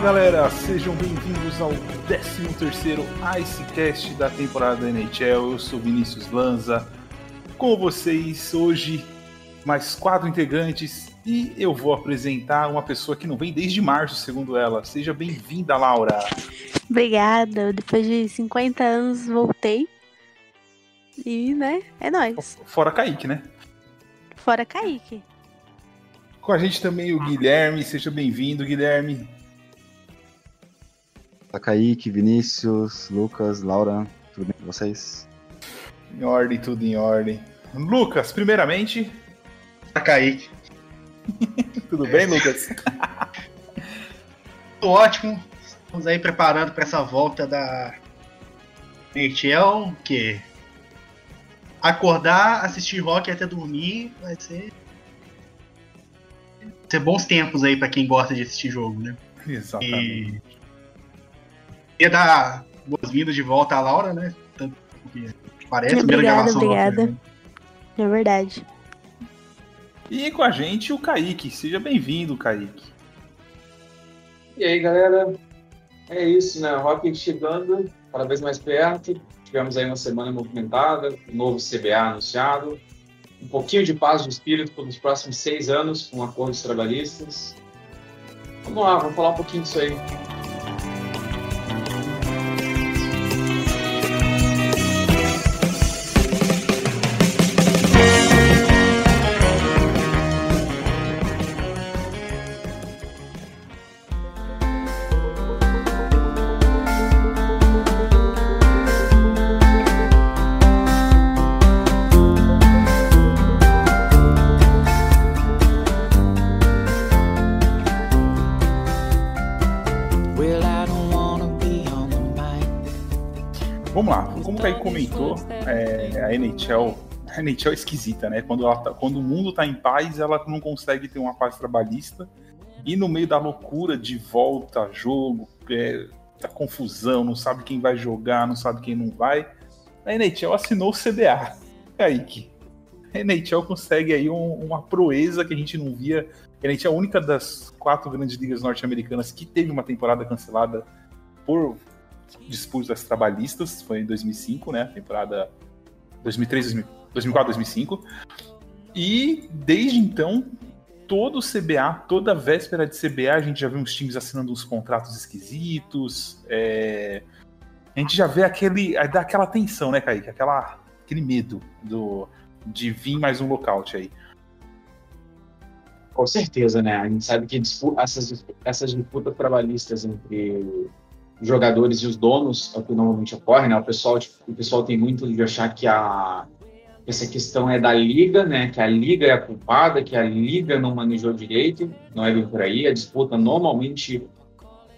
Fala galera, sejam bem-vindos ao 13º Icecast da temporada da NHL. Eu sou Vinícius Lanza, com vocês hoje mais quatro integrantes e eu vou apresentar uma pessoa que não vem desde março, segundo ela. Seja bem-vinda, Laura. Obrigada, depois de 50 anos voltei. E, né, é nóis. Fora Kaique, né? Fora Kaique. Com a gente também o Guilherme, seja bem-vindo, Guilherme. Fala Kaique, Vinícius, Lucas, Laura, tudo bem com vocês? Em ordem, tudo em ordem. Lucas, primeiramente. Fala Kaique. tudo bem, Lucas? Tudo ótimo. Estamos aí preparando para essa volta da NHL, que acordar, assistir rock até dormir vai ser ser bons tempos aí para quem gosta de assistir jogo, né? Exatamente. E ia dar boas-vindas de volta à Laura, né? Tanto que parece, primeira Obrigada, gravação. obrigada. né? É verdade. E com a gente o Kaique. Seja bem-vindo, Kaique. E aí, galera? É isso, né? Rocket chegando cada vez mais perto. Tivemos aí uma semana movimentada, um novo CBA anunciado, um pouquinho de paz de espírito pelos próximos seis anos com acordos trabalhistas. Vamos lá, vamos falar um pouquinho disso aí. É, a NHL, a NHL é esquisita, né? Quando, ela tá- quando o mundo tá em paz, ela não consegue ter uma paz trabalhista. E no meio da loucura de volta jogo, é, da confusão, não sabe quem vai jogar, não sabe quem não vai, a NHL assinou o CBA. Kaique, a NHL consegue aí um- uma proeza que a gente não via. A NHL é a única das quatro grandes ligas norte-americanas que teve uma temporada cancelada por disputas trabalhistas, foi em 2005, né? Temporada 2003, 2000 2004, 2005. E desde então, todo o CBA, toda véspera de CBA, a gente já vê uns times assinando uns contratos esquisitos. é, A gente já vê aquele. dá aquela tensão, né, Kaique? Aquela, aquele medo do, de vir mais um lockout aí. Com certeza, né? A gente sabe que essas, essas disputas trabalhistas entre jogadores e os donos é o que normalmente ocorre, né? O pessoal, tipo, o pessoal tem muito de achar que a essa questão é da liga, né? Que a liga é a culpada, que a liga não manejou direito, não é bem por aí. A disputa normalmente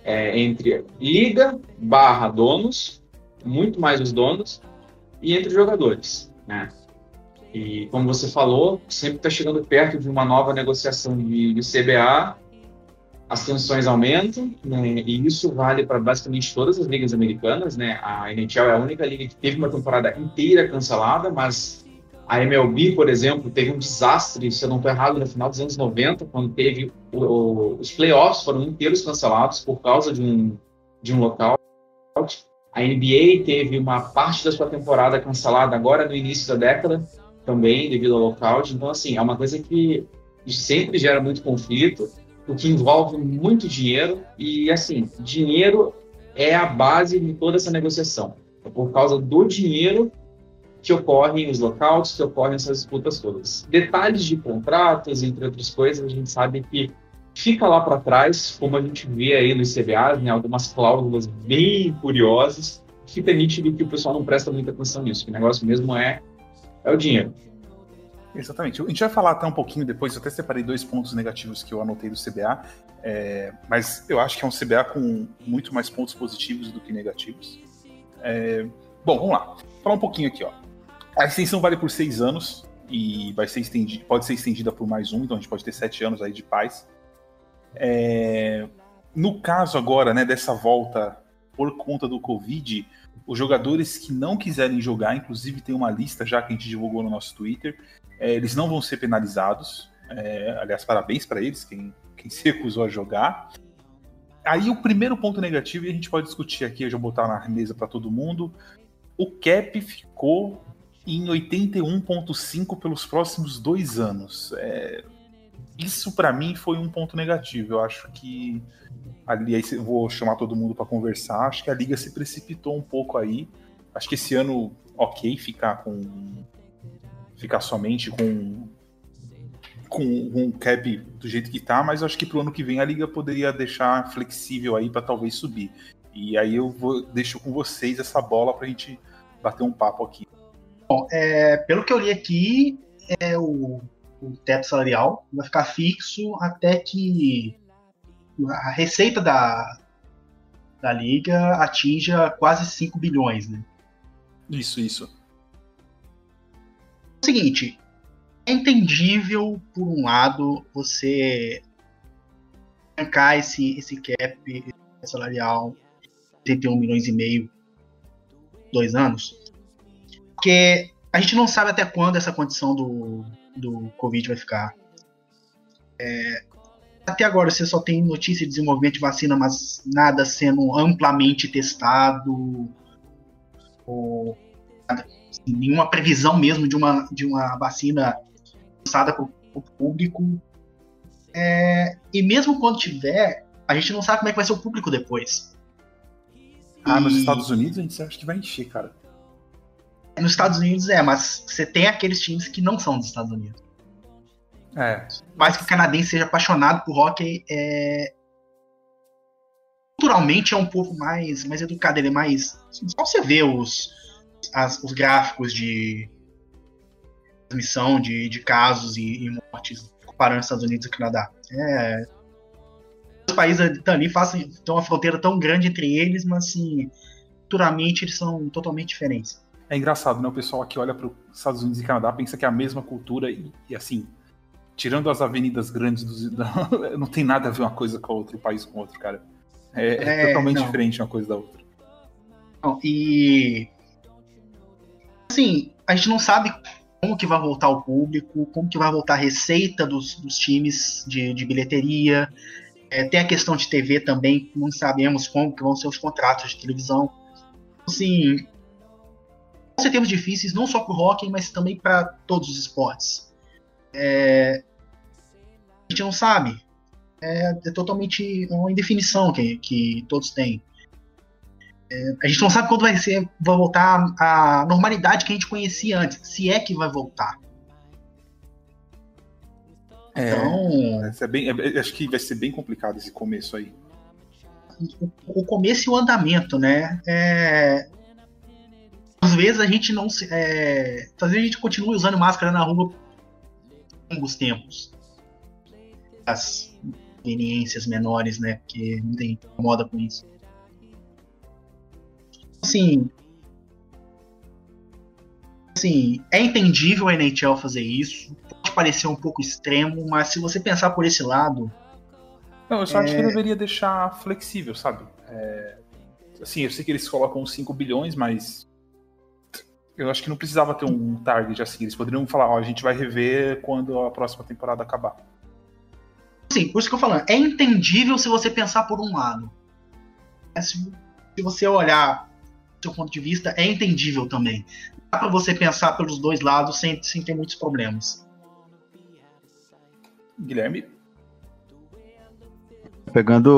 é entre liga barra donos, muito mais os donos, e entre jogadores, né? E como você falou, sempre está chegando perto de uma nova negociação de, de CBA, as tensões aumentam, né? e isso vale para basicamente todas as ligas americanas. Né? A NHL é a única liga que teve uma temporada inteira cancelada, mas a MLB, por exemplo, teve um desastre, se eu não estou errado, no final dos anos 90, quando teve o- o- os playoffs foram inteiros cancelados por causa de um, de um local. A NBA teve uma parte da sua temporada cancelada agora no início da década, também devido ao lockout. Então, assim, é uma coisa que sempre gera muito conflito, o que envolve muito dinheiro e, assim, dinheiro é a base de toda essa negociação. É por causa do dinheiro que ocorrem os lockouts, que ocorrem essas disputas todas. Detalhes de contratos, entre outras coisas, a gente sabe que fica lá para trás, como a gente vê aí nos CBAs, né, algumas cláusulas bem curiosas, que permite que o pessoal não presta muita atenção nisso, que o negócio mesmo é, é o dinheiro. Exatamente. A gente vai falar até um pouquinho depois, eu até separei dois pontos negativos que eu anotei do CBA, é, mas eu acho que é um CBA com muito mais pontos positivos do que negativos. É, bom, vamos lá. Falar um pouquinho aqui, ó. A extensão vale por seis anos e vai ser estendida, pode ser estendida por mais um, então a gente pode ter sete anos aí de paz. É, no caso agora, né, dessa volta por conta do Covid, os jogadores que não quiserem jogar, inclusive tem uma lista já que a gente divulgou no nosso Twitter, é, eles não vão ser penalizados. É, aliás, parabéns para eles, quem, quem se recusou a jogar. aí o primeiro ponto negativo, e a gente pode discutir aqui, eu já vou botar na mesa para todo mundo, o cap ficou em 81,5 pelos próximos dois anos. É, isso para mim foi um ponto negativo. Eu acho que ali aí vou chamar todo mundo para conversar. Acho que a liga se precipitou um pouco aí. Acho que esse ano, ok, ficar com ficar somente com com um cap do jeito que tá, mas acho que pro ano que vem a liga poderia deixar flexível aí para talvez subir. E aí eu vou deixo com vocês essa bola pra gente bater um papo aqui. Bom, é, pelo que eu li aqui, é o, o teto salarial vai ficar fixo até que a receita da, da liga atinja quase 5 bilhões, né? Isso, isso. Seguinte, é entendível, por um lado, você arrancar esse, esse cap salarial 31 milhões e meio dois anos, porque a gente não sabe até quando essa condição do, do Covid vai ficar. É, até agora você só tem notícia de desenvolvimento de vacina, mas nada sendo amplamente testado, ou nada, nenhuma previsão mesmo de uma, de uma vacina lançada para o público. É, e mesmo quando tiver, a gente não sabe como é que vai ser o público depois. Ah, nos E- Estados Unidos a gente acha que vai encher, cara. Nos Estados Unidos é, mas você tem aqueles times que não são dos Estados Unidos. É, mais que o canadense seja apaixonado por hockey, é... culturalmente é um pouco mais, mais educado, ele é mais. Só você vê os, as- os gráficos de transmissão de, de casos e, e mortes comparando os Estados Unidos e o Canadá. É... Os países estão ali, fazem, tem uma fronteira tão grande entre eles, mas assim, culturalmente eles são totalmente diferentes. é engraçado, né? O pessoal aqui olha para os Estados Unidos e Canadá, pensa que é a mesma cultura e, e, assim, tirando as avenidas grandes, dos, não tem nada a ver uma coisa com a outra, um país com o outro, cara. É, é É, totalmente não. diferente uma coisa da outra. Não, e assim, a gente não sabe como que vai voltar o público, como que vai voltar a receita dos, dos times de, de bilheteria. É, tem a questão de TV também, não sabemos como que vão ser os contratos de televisão. Assim, vão ser tempos difíceis não só para o hockey, mas também para todos os esportes. É, a gente não sabe. É, é totalmente uma indefinição que, que todos têm. A gente não sabe quando vai ser, vai voltar a normalidade que a gente conhecia antes, se é que vai voltar. É, Então, ser bem- é- acho que vai ser bem complicado esse começo aí. o começo e o andamento, né? É, Às vezes a gente não se. É... Às vezes a gente continua usando máscara na rua por longos tempos. As conveniências menores, né? Porque não tem moda com isso. Assim. Assim, é entendível a NHL fazer isso. Pode parecer um pouco extremo, mas se você pensar por esse lado, Não, eu só acho É. que deveria deixar flexível, sabe? É, assim, eu sei que eles colocam 5 bilhões, mas eu acho que não precisava ter um target assim. Eles poderiam falar, ó, a gente vai rever quando a próxima temporada acabar. Sim, por isso que eu tô falando, é entendível se você pensar por um lado. Mas Se, se você olhar seu ponto de vista, é entendível também. Dá pra você pensar pelos dois lados sem, sem ter muitos problemas. Guilherme? Pegando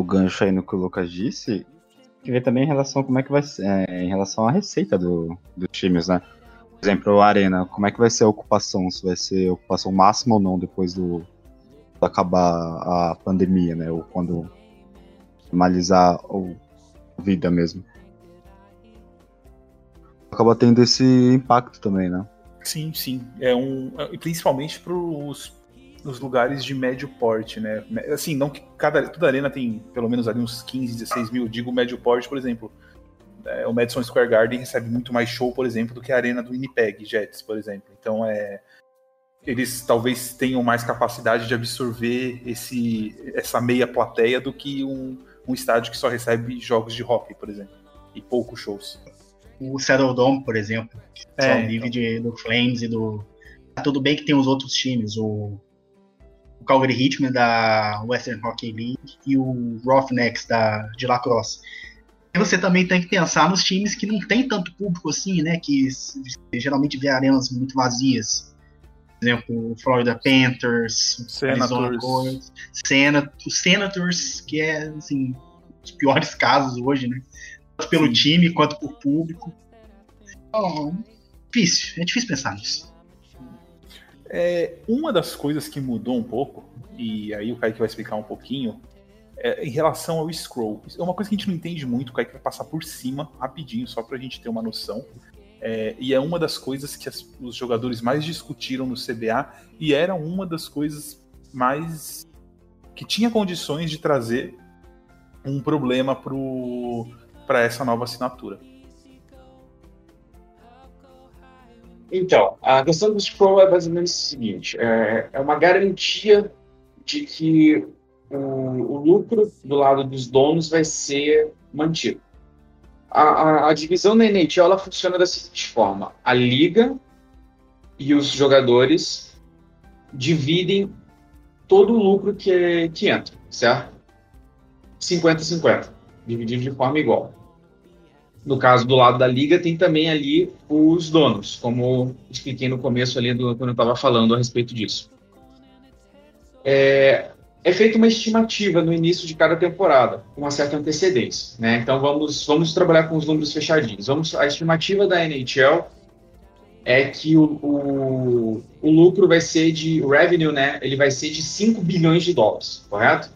o gancho aí no que o Lucas disse, tem que ver também em relação a como é que vai ser, é, em relação à receita do, dos times, né? Por exemplo, a Arena, como é que vai ser a ocupação? Se vai ser ocupação máxima ou não depois do, do acabar a pandemia, né? Ou quando normalizar o a vida mesmo. Acaba tendo esse impacto também, né? Sim, sim. É um, é- principalmente para os lugares de médio porte, né? Assim, não que cada toda arena tem pelo menos ali uns 15, 16 mil. Digo médio porte, por exemplo. é, o Madison Square Garden recebe muito mais show, por exemplo, do que a arena do Winnipeg Jets, por exemplo. Então, é, eles talvez tenham mais capacidade de absorver esse, essa meia plateia do que um, um estádio que só recebe jogos de hockey, por exemplo, e poucos shows. O Saddle Dome, por exemplo, que É, só vive de, do Flames e do. Ah, tudo bem que tem os outros times, o, o Calgary Hitman da Western Hockey League e o Roughnecks da de lacrosse. E você também tem que pensar nos times que não tem tanto público assim, né? Que geralmente vê arenas muito vazias. Por exemplo, o Florida Panthers, Arizona Senators. Coyotes, Sena- os Senators, que é assim, os piores casos hoje, né? Tanto pelo Sim. time quanto por público. Então, difícil, é difícil pensar nisso. É, uma das coisas que mudou um pouco, e aí o Kaique vai explicar um pouquinho, é em relação ao scroll. É uma coisa que a gente não entende muito, o Kaique vai passar por cima rapidinho, só pra gente ter uma noção. É, e é uma das coisas que as- os jogadores mais discutiram no CBA, e era uma das coisas mais. que tinha condições de trazer um problema para essa nova assinatura. Então, a questão do scroll é basicamente o seguinte: é, é uma garantia de que o, o lucro do lado dos donos vai ser mantido. A, a- a divisão da NHL ela funciona da seguinte forma: a liga e os jogadores dividem todo o lucro que, que entra, certo? 50-50, dividido de forma igual. No caso do lado da liga, tem também ali os donos, como expliquei no começo ali do, quando eu estava falando a respeito disso. É, é feita uma estimativa no início de cada temporada, com uma certa antecedência. Né? Então vamos, vamos trabalhar com os números fechadinhos. Vamos, a estimativa da NHL é que o, o, o lucro vai ser de o revenue, né? Ele vai ser de 5 bilhões de dólares, correto?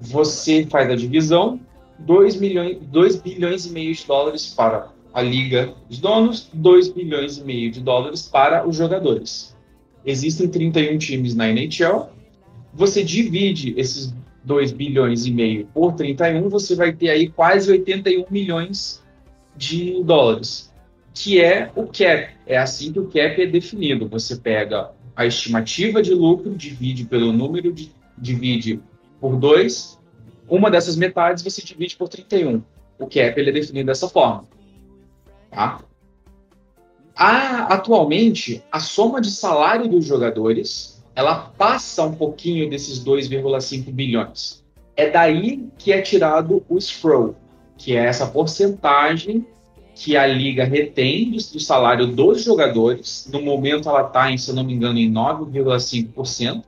Você faz a divisão, 2, milhões, 2 bilhões e meio de dólares para a liga dos donos, 2 bilhões e meio de dólares para os jogadores. Existem 31 times na NHL. Você divide esses 2 bilhões e meio por 31, você vai ter aí quase 81 milhões de dólares, que é o cap. É assim que o cap é definido. Você pega a estimativa de lucro, divide pelo número, de, divide por 2, uma dessas metades você divide por 31. O cap ele é definido dessa forma. Tá? A- atualmente, a soma de salário dos jogadores ela passa um pouquinho desses 2,5 bilhões. É daí que é tirado o SFRO, que é essa porcentagem que a liga retém do, salário dos jogadores. No momento ela está, se não me engano, em 9,5%.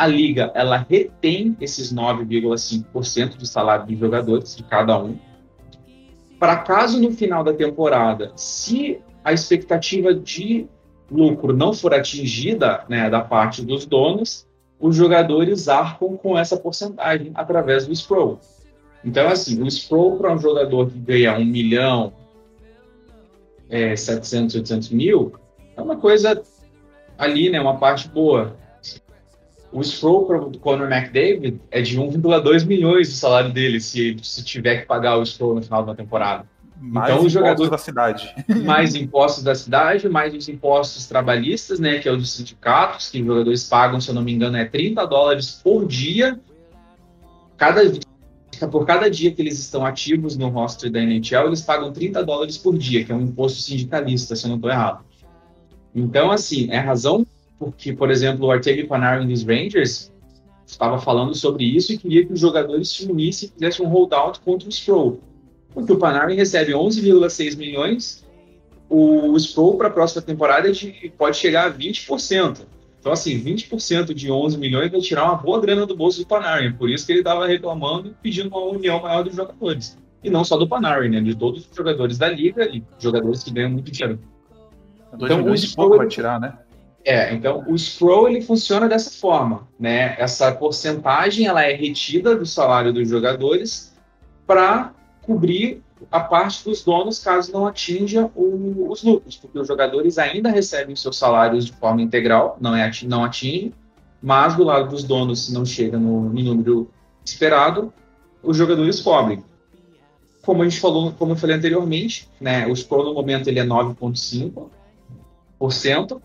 A liga ela retém esses 9,5% do salário dos jogadores, de cada um. Para caso no final da temporada, se a expectativa de lucro não for atingida né, da parte dos donos, os jogadores arcam com essa porcentagem através do SPRO. Então, assim, o SPRO para um jogador que ganha 1 milhão, é, 700, 800 mil, é uma coisa ali, né, uma parte boa. O SPRO para o Conor McDavid é de 1,2 milhões do salário dele, se, se tiver que pagar o SPRO no final da temporada. Mais Então, o impostos jogador- da cidade. mais impostos da cidade, mais os impostos trabalhistas, né, que é o dos sindicatos, que os jogadores pagam, se eu não me engano, é 30 dólares por dia. Cada, por cada dia que eles estão ativos no roster da NHL, eles pagam 30 dólares por dia, que é um imposto sindicalista, se eu não estou errado. Então, assim, é a razão porque, por exemplo, o Artemi Panarin dos Rangers estava falando sobre isso e queria que os jogadores se unissem e fizessem um holdout contra o Stroll. Porque o Panarin recebe 11,6 milhões, o Sproul para a próxima temporada é de- pode chegar a 20%. Então, assim, 20% de 11 milhões vai tirar uma boa grana do bolso do Panarin. Por isso que ele estava reclamando e pedindo uma união maior dos jogadores. E não só do Panarin, né? De todos os jogadores da liga e jogadores que ganham muito dinheiro. 2 Então, o pouco vai tirar, né? É, então o Scroll ele funciona dessa forma, né? Essa porcentagem ela é retida do salário dos jogadores para cobrir a parte dos donos caso não atinja o- os lucros, porque os jogadores ainda recebem seus salários de forma integral, não é não atinge, mas do lado dos donos se não chega no, no número esperado, os jogadores cobrem. Como a gente falou, como eu falei anteriormente, né? O Scroll no momento ele é 9,5%.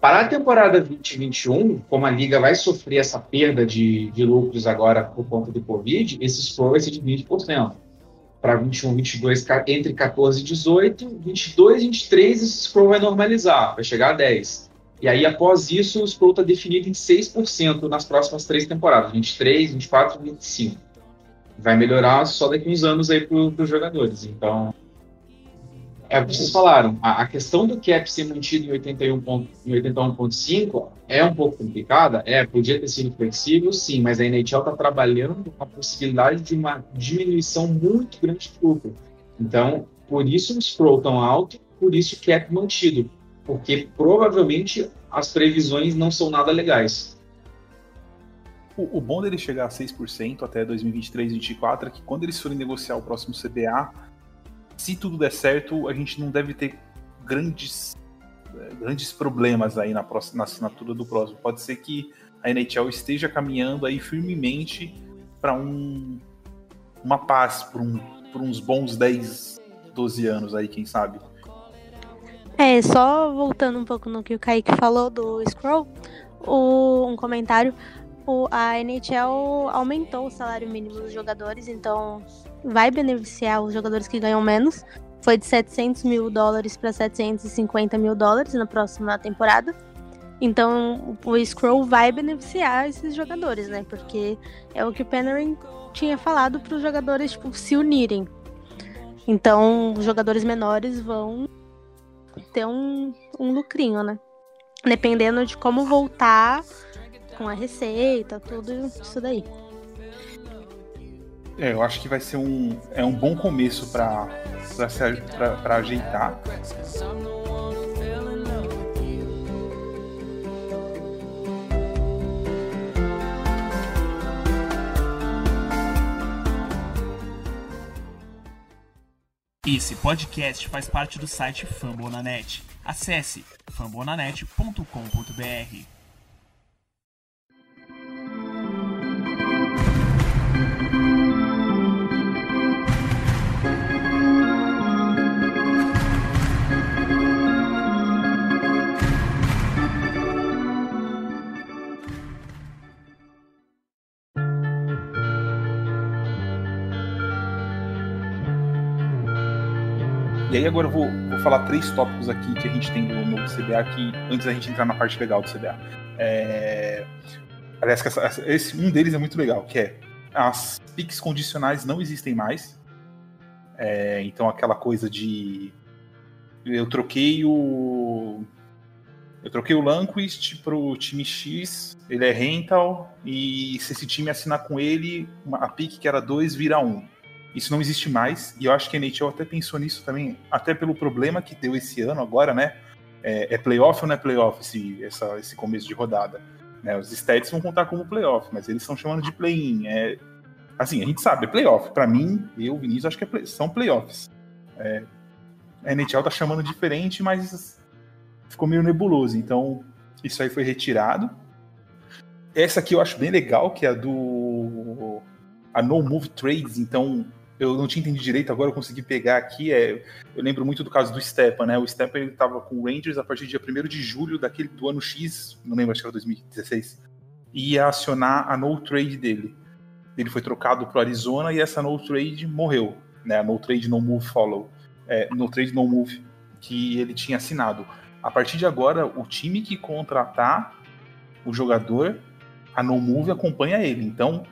Para a temporada 2021, como a liga vai sofrer essa perda de, de lucros agora por conta do Covid, esse score vai ser de 20%. Para 21, 22, ca- entre 14 e 18, 22, 23, esse score vai normalizar, vai chegar a 10. E aí, após isso, o Scroll está definido em 6% nas próximas três temporadas, 23, 24 e 25. Vai melhorar só daqui uns anos aí para os jogadores. Então, é o que vocês falaram. A, a questão do cap ser mantido em 81 ponto- em 81,5 é um pouco complicada. É, podia ter sido flexível, sim, mas a NHL está trabalhando com a possibilidade de uma diminuição muito grande de lucro. Então, por isso o scroll tão alto, por isso o cap mantido. Porque provavelmente as previsões não são nada legais. O, o bom dele chegar a 6% até 2023, 2024 é que quando eles forem negociar o próximo CBA, se tudo der certo, a gente não deve ter grandes, eh, grandes problemas aí na, próxima, na assinatura do próximo. Pode ser que a NHL esteja caminhando aí firmemente para um, uma paz por, um, por uns bons 10, 12 anos aí, quem sabe. É, só voltando um pouco no que o Kaique falou do Scroll, o, um comentário. O, a NHL aumentou o salário mínimo dos jogadores, então vai beneficiar os jogadores que ganham menos. Foi de 700 mil dólares para 750 mil dólares na próxima temporada. Então o Scroll vai beneficiar esses jogadores, né? Porque é o que o Panarin tinha falado para os jogadores tipo, se unirem. Então os jogadores menores vão ter um, um lucrinho, né? Dependendo de como voltar com a receita, tudo isso daí. É, eu acho que vai ser um, é um bom começo para ajeitar. Esse podcast faz parte do site Fambonanet. Acesse fambonanet.com.br. E aí agora eu vou, vou falar três tópicos aqui que a gente tem do novo CBA aqui, antes da gente entrar na parte legal do CBA. É... Aliás, que essa- esse, um deles é muito legal, que é as piques condicionais não existem mais. É, então aquela coisa de eu troquei o eu troquei o Lanquist pro time X, ele é rental e se esse time assinar com ele, a pique que era 2 vira 1. Um. Isso não existe mais, e eu acho que a NHL até pensou nisso também, até pelo problema que deu esse ano agora, né? É, é playoff ou não é playoff esse, essa- esse começo de rodada? Né, os stats vão contar como playoff, mas eles estão chamando de play-in. É, assim, a gente sabe, é playoff. Pra mim, eu, Vinícius, acho que é play- são playoffs. É, a NHL tá chamando diferente, mas ficou meio nebuloso. Então, isso aí foi retirado. Essa aqui eu acho bem legal, que é a do. A No Move Trades. Então, eu não tinha entendido direito, agora eu consegui pegar aqui. É, eu lembro muito do caso do Stepan, né? O Stepan ele com o Rangers a partir do dia 1 de julho daquele, do ano X, não lembro, acho que era 2016. E ia acionar a No Trade dele. Ele foi trocado pro Arizona e essa No Trade morreu. Né? A No Trade No Move Follow. É, no Trade No Move que ele tinha assinado. A partir de agora, o time que contratar o jogador, a No Move acompanha ele. Então,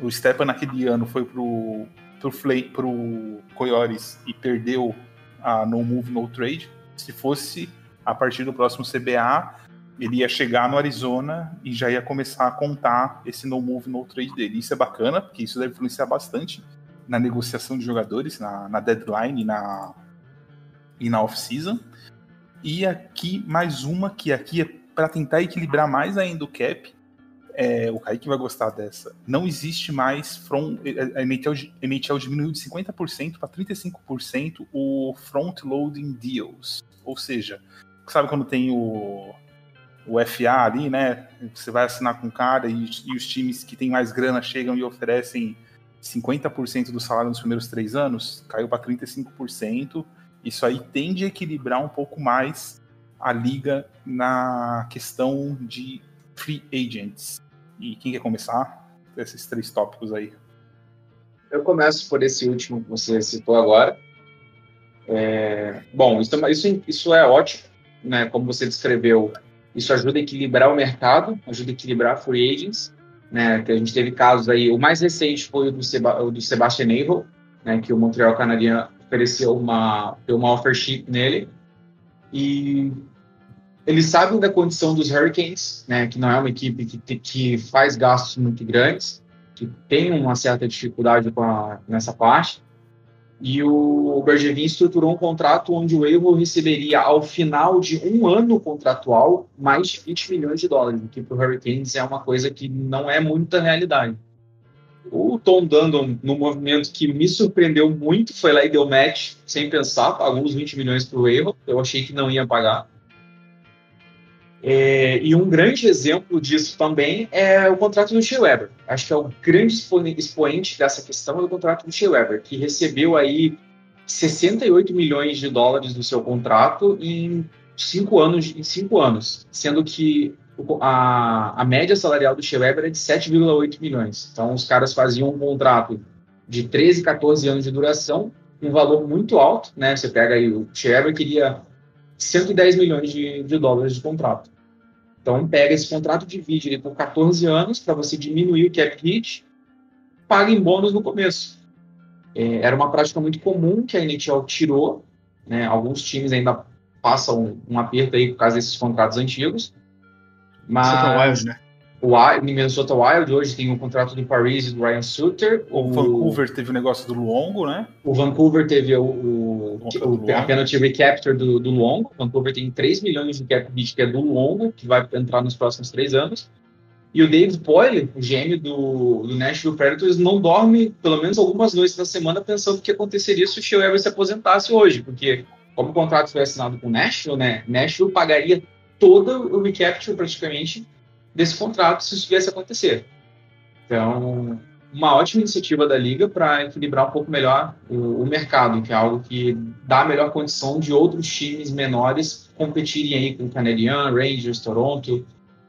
o Stepan naquele ano foi pro, pro, Flay, pro Coyotes e perdeu a No Move No Trade. Se fosse a partir do próximo CBA, ele ia chegar no Arizona e já ia começar a contar esse No Move No Trade dele. Isso é bacana, porque isso deve influenciar bastante na negociação de jogadores, na, na deadline e na, e na off-season. E aqui, mais uma, que aqui é para tentar equilibrar mais ainda o cap. É, o Kaique vai gostar dessa. Não existe mais front, a NHL, a diminuiu de 50% para 35% o front loading deals. Ou seja, sabe quando tem o, o FA ali, né? Você vai assinar com o cara e, e os times que têm mais grana chegam e oferecem 50% do salário nos primeiros três anos, caiu para 35%. Isso aí tende a equilibrar um pouco mais a liga na questão de free agents. E quem quer começar? Esses três tópicos aí. Eu começo por esse último que você citou agora. É, bom, isso, isso, isso é ótimo, né? Como você descreveu, Isso ajuda a equilibrar o mercado, ajuda a equilibrar free agents, né? Que a gente teve casos aí. O mais recente foi o do, Seba, o do Sebastian Abel, né? Que o Montreal Canadiens ofereceu uma, uma offer sheet nele. E eles sabem da condição dos Hurricanes, né? Que não é uma equipe que, que faz gastos muito grandes, que tem uma certa dificuldade a- nessa parte. E o Bergevin estruturou um contrato onde o Abel receberia, ao final de um ano contratual, mais de 20 milhões de dólares, o que para o Hurricanes é uma coisa que não é muita realidade. O Tom Dundon, no movimento que me surpreendeu muito, foi lá e deu match, sem pensar, pagou uns 20 milhões para o Abel, eu achei que não ia pagar. É, e um grande exemplo disso também é o contrato do Shea Weber. Acho que é o grande expoente dessa questão é o contrato do Shea Weber, que recebeu aí 68 milhões de dólares do seu contrato em cinco anos, em cinco anos, sendo que a, a média salarial do Shea Weber é de 7,8 milhões. Então os caras faziam um contrato de 13, 14 anos de duração, um valor muito alto, né? Você pega aí o Shea Weber queria 110 milhões de, de dólares de contrato. Então, pega esse contrato, divide ele por 14 anos para você diminuir o cap hit, paga em bônus no começo. É, era uma prática muito comum que a NHL tirou, né? Alguns times ainda passam um aperto aí por causa desses contratos antigos. Mas Minnesota Wild, né? O Minnesota Wild hoje tem o contrato do Paris e do Ryan Suter. O Vancouver teve o negócio do Luongo, né? O Vancouver teve o, o, o- a penalty recapture do, do Luongo. O Vancouver tem 3 milhões de cap hit, que é do Luongo, que vai entrar nos próximos três anos. E o David Boyle, o GM do, do Nashville Predators, não dorme pelo menos algumas noites da semana pensando o que aconteceria se o Shea Weber se aposentasse hoje, porque como o contrato foi assinado com o Nashville, né, Nashville pagaria todo o recapture praticamente desse contrato se isso viesse a acontecer. Então, uma ótima iniciativa da liga para equilibrar um pouco melhor o, o mercado, que é algo que dá a melhor condição de outros times menores competirem aí com Canadian, Rangers, Toronto.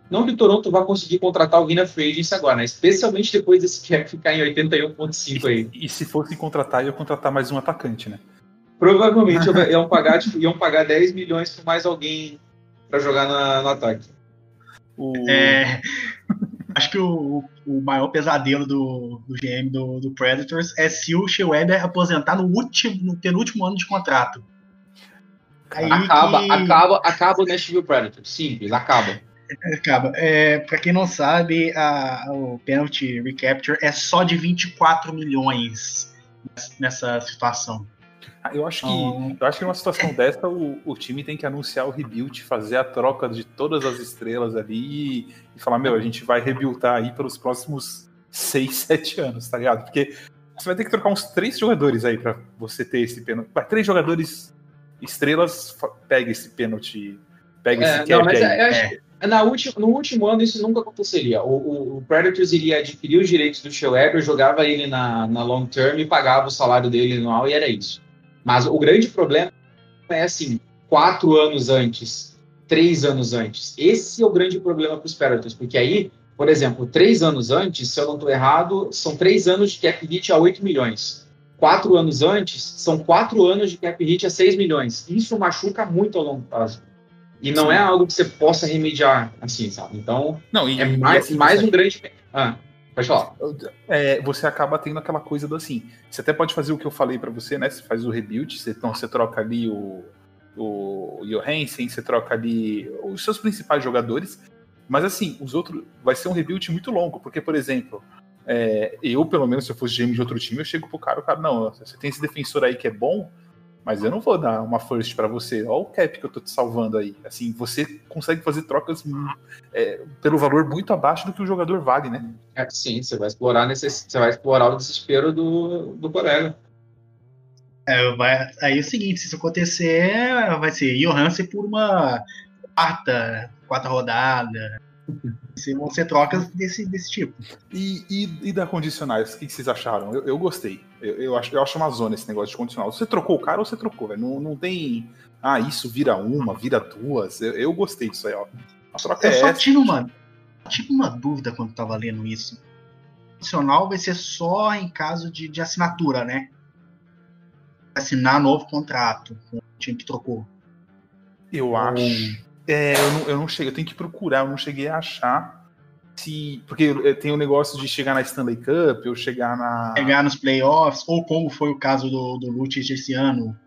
Não que o Toronto vá conseguir contratar alguém na free agency agora, né? especialmente depois desse cap ficar em 81,5 aí. E se fosse contratar, ia contratar mais um atacante, né? Provavelmente iam pagar, tipo, iam pagar 10 milhões por mais alguém para jogar na- no ataque. O... É, acho que o, o maior pesadelo do, do GM do, do Predators é se o Shea Weber aposentar no, último, no penúltimo ano de contrato. Aí Acaba, que- acaba, acaba o Nashville Predators. Simples, acaba. Acaba. É, pra quem não sabe, a- o penalty recapture é só de 24 milhões nessa situação. Ah, Eu acho que, Então- eu acho que numa situação dessa, o, o time tem que anunciar o rebuild, fazer a troca de todas as estrelas ali e, e falar, meu, a gente vai rebuildar aí pelos próximos 6, 7 anos, tá ligado? Porque você vai ter que trocar uns três jogadores aí pra você ter esse pênalti. Vai, três jogadores estrelas, pega esse pênalti, pega É, esse cap não, mas aí. é- eu acho que na última- no último ano isso nunca aconteceria. O, o- o Predators iria adquirir os direitos do Shea Weber, jogava ele na, na long term e pagava o salário dele anual e era isso. Mas o grande problema é assim, quatro anos antes, três anos antes. Esse é o grande problema para os Predators, porque aí, por exemplo, três anos antes, se eu não estou errado, são três anos de cap hit a 8 milhões. Quatro anos antes, são quatro anos de cap hit a 6 milhões. Isso machuca muito ao longo prazo. E não Sim. é algo que você possa remediar, assim, sabe? Então, Não, e, é e mais, assim, mais um grande. Ah, pode falar. é, você acaba tendo aquela coisa do assim. Você até pode fazer o que eu falei pra você, né? Você faz o rebuild, você, então você troca ali o, o Johansen, você troca ali os seus principais jogadores. Mas assim, os outros. Vai ser um rebuild muito longo, porque, por exemplo, é, eu, pelo menos, se eu fosse GM de outro time, eu chego pro cara, o cara, não, você tem esse defensor aí que é bom, mas eu não vou dar uma first pra você. Olha o cap que eu tô te salvando aí. Assim, você consegue fazer trocas é, pelo valor muito abaixo do que o jogador vale, né? É, sim, você vai explorar necess... você vai explorar o desespero do, do colega. É, vai- aí é o seguinte, se isso acontecer, vai ser Johansen por uma quarta, quarta rodada. Se vão ser trocas desse, desse tipo. E, e, e da condicionais, o que, que vocês acharam? Eu, eu gostei. Eu, eu acho, eu acho uma zona esse negócio de condicional. Você trocou o cara ou você trocou, velho? Não, não tem. Ah, isso vira uma, vira duas. Eu, eu gostei disso aí, ó. A troca Eu é só essa. tive uma, tive uma dúvida quando tava lendo isso. O condicional vai ser só em caso de, de assinatura, né? Assinar novo contrato com o time que trocou. Eu acho. É, eu, não, eu não cheguei, eu tenho que procurar, eu não cheguei a achar se. Porque eh, tem o negócio de chegar na Stanley Cup, ou chegar na. Chegar nos playoffs, ou como foi o caso do, do Lucic esse ano,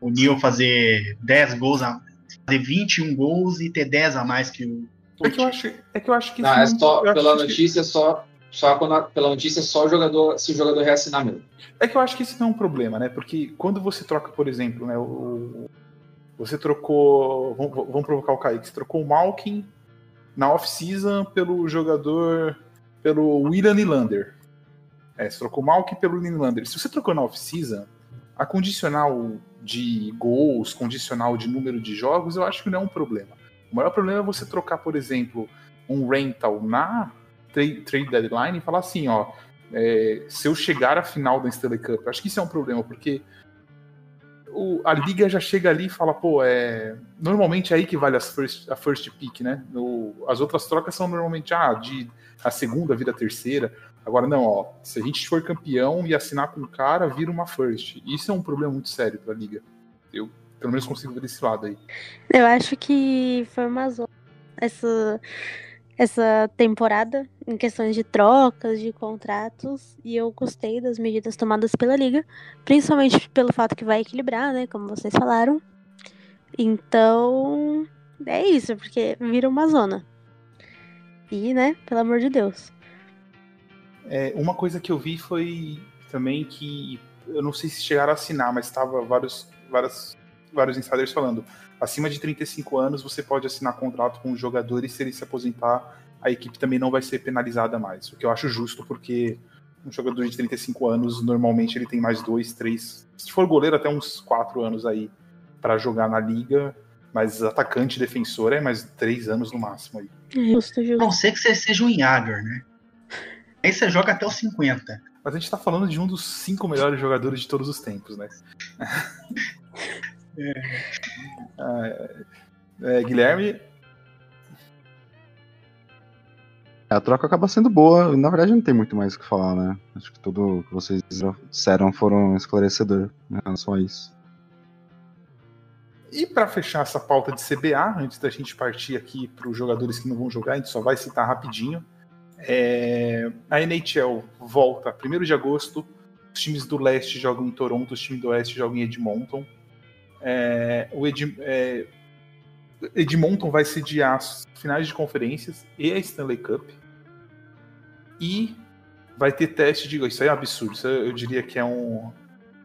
o Neil fazer 10 gols, a, fazer 21 gols e ter 10 a mais que o. É que eu acho, é que, eu acho que Não, é só acho pela que- notícia, só, só quando a- pela notícia, só o jogador, se o jogador reassinar mesmo. É que eu acho que isso não é um problema, né? Porque quando você troca, por exemplo, né, o- você trocou. Vamos, vamos provocar o Kaique. Você trocou o Malkin na off-season pelo jogador. pelo William Nylander. É, você trocou o Malkin pelo Nylander. Se você trocou na off-season, a condicional de gols, condicional de número de jogos, eu acho que não é um problema. O maior problema é você trocar, por exemplo, um rental na trade, deadline e falar assim, ó. é, se eu chegar à final da Stanley Cup. Acho que isso é um problema, porque o- a liga já chega ali e fala, pô, é. Normalmente é aí que vale as first, a first pick, né? As outras trocas são normalmente, ah, de a segunda vira a terceira. Agora, não, ó, se a gente for campeão e assinar com o cara, vira uma first. Isso é um problema muito sério pra liga. Eu, pelo menos, consigo ver desse lado aí. Eu acho que foi uma zona essa, essa temporada em questões de trocas, de contratos, e eu gostei das medidas tomadas pela liga, principalmente pelo fato que vai equilibrar, né, como vocês falaram. Então, é isso, porque vira uma zona. E, né, pelo amor de Deus. É, uma coisa que eu vi foi também que eu não sei se chegaram a assinar, mas estava vários, vários, vários insiders falando. Acima de 35 anos você pode assinar contrato com o jogador e se ele se aposentar, a equipe também não vai ser penalizada mais. O que eu acho justo, porque um jogador de 35 anos, normalmente ele tem mais dois, três, se for goleiro, até uns quatro anos aí para jogar na liga. Mas atacante, defensor é mais três anos no máximo aí. Justo, A justo. não ser que você seja um Jagger, né? Aí você joga até os 50. Mas a gente tá falando de um dos cinco melhores jogadores de todos os tempos, né? É, é, Guilherme, A troca acaba sendo boa. Na verdade, não tem muito mais o que falar, né? Acho que tudo que vocês disseram foram esclarecedor em relação a isso. e para fechar essa pauta de CBA, antes da gente partir aqui para os jogadores que não vão jogar, a gente só vai citar rapidinho. É, a NHL volta 1 de agosto. Os times do leste jogam em Toronto, os times do oeste jogam em Edmonton. É, o Ed, é, Edmonton vai sediar as finais de conferências e a Stanley Cup. E vai ter teste de. Isso aí é um absurdo. Isso eu diria que é um.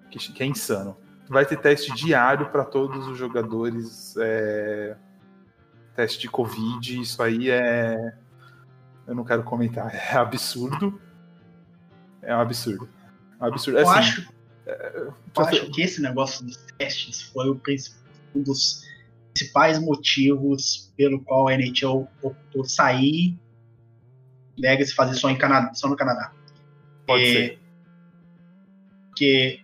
que, que é insano. Vai ter teste diário para todos os jogadores. é, teste de Covid. Isso aí é. Eu não quero comentar. É absurdo. É um absurdo. É um absurdo. Eu Assim, acho, eu pra- acho que esse negócio dos testes foi um dos principais motivos pelo qual a NHL optou sair e e fazer só, em Canadá, só no Canadá. Pode É, ser. Porque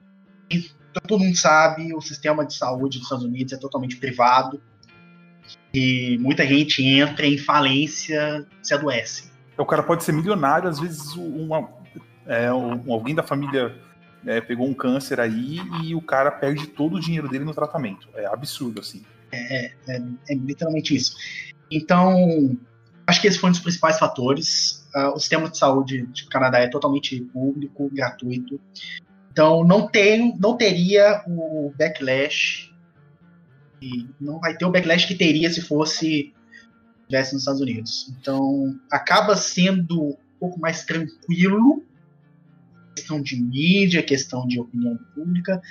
todo mundo sabe, o sistema de saúde dos Estados Unidos é totalmente privado e muita gente entra em falência, se adoece. O cara pode ser milionário, às vezes uma, é, um- alguém da família é, pegou um câncer aí e o cara perde todo o dinheiro dele no tratamento. É absurdo, assim. É literalmente isso. Então, acho que esse foi um dos principais fatores. Ah, o sistema de saúde do Canadá é totalmente público, gratuito. Então, não, tem, não teria o backlash. E não vai ter o backlash que teria se fosse estivesse nos Estados Unidos. Então, acaba sendo um pouco mais tranquilo. Questão de mídia, questão de opinião pública.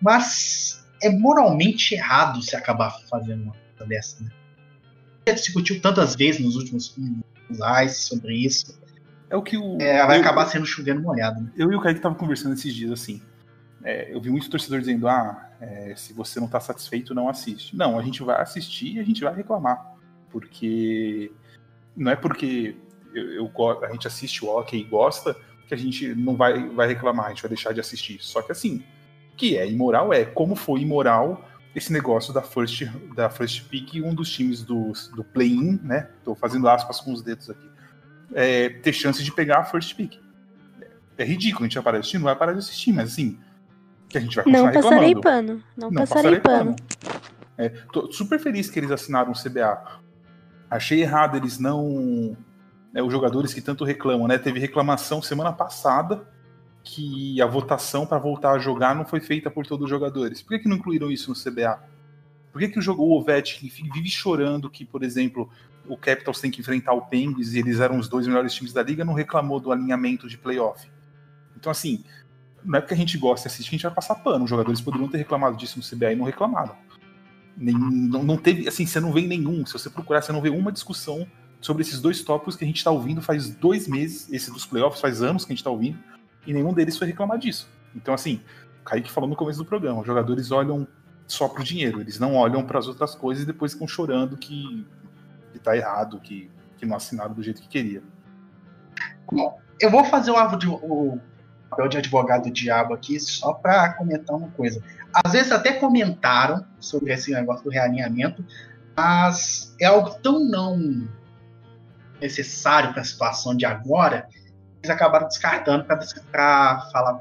Mas é moralmente errado se acabar fazendo uma coisa dessa, né? Já discutiu tantas vezes nos últimos lives sobre isso. É o que o. É, vai eu- acabar sendo chovendo molhado, né? Eu e o Kaique tava conversando esses dias assim. É, eu vi muito torcedor dizendo: ah, é, se você não tá satisfeito, não assiste. Não, a gente vai assistir e a gente vai reclamar. Porque não é porque eu, eu a gente assiste o hockey e gosta que a gente não vai, vai reclamar, a gente vai deixar de assistir. Só que assim, que é imoral é como foi imoral esse negócio da first, da first pick, um dos times do, do play-in, né? Tô fazendo aspas com os dedos aqui. é, ter chance de pegar a first pick. É ridículo, a gente vai parar de assistir, não vai parar de assistir, mas assim, que a gente vai continuar Não passarei reclamando. pano. Não, passarei, pano. É, tô super feliz que eles assinaram o CBA. Achei errado eles não. Né, os jogadores que tanto reclamam, né? Teve reclamação semana passada que a votação para voltar a jogar não foi feita por todos os jogadores. Por que, que não incluíram isso no CBA? Por que, que o, jogo, o Ovechkin vive chorando que, por exemplo, o Capitals tem que enfrentar o Penguins e eles eram os dois melhores times da liga, não reclamou do alinhamento de playoff? Então, assim, não é porque a gente gosta de assistir a gente vai passar pano. Os jogadores poderiam ter reclamado disso no CBA e não reclamaram. Nem, não, não teve, assim, você não vê nenhum. Se você procurar, você não vê uma discussão sobre esses dois tópicos que a gente está ouvindo faz dois meses. Esse dos playoffs faz anos que a gente está ouvindo. E nenhum deles foi reclamar disso. Então, assim, o Kaique falou no começo do programa: os jogadores olham só pro dinheiro, eles não olham para as outras coisas e depois ficam chorando que, que tá errado, que, que não assinaram do jeito que queria. Eu vou fazer o, papel de advogado do diabo aqui só para comentar uma coisa. Às vezes até comentaram sobre esse negócio do realinhamento, mas é algo tão não necessário para a situação de agora, eles acabaram descartando para falar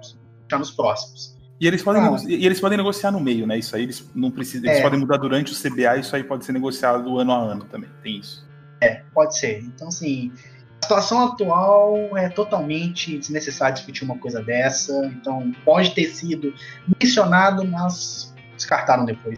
já nos próximos. E eles, podem Ah. e eles podem negociar no meio, né? Isso aí eles não precisam. Eles É. podem mudar durante o CBA, isso aí pode ser negociado ano a ano também. Tem isso. Pode ser. Então, assim, a situação atual é totalmente desnecessário discutir uma coisa dessa. Então, pode ter sido mencionado, mas descartaram depois.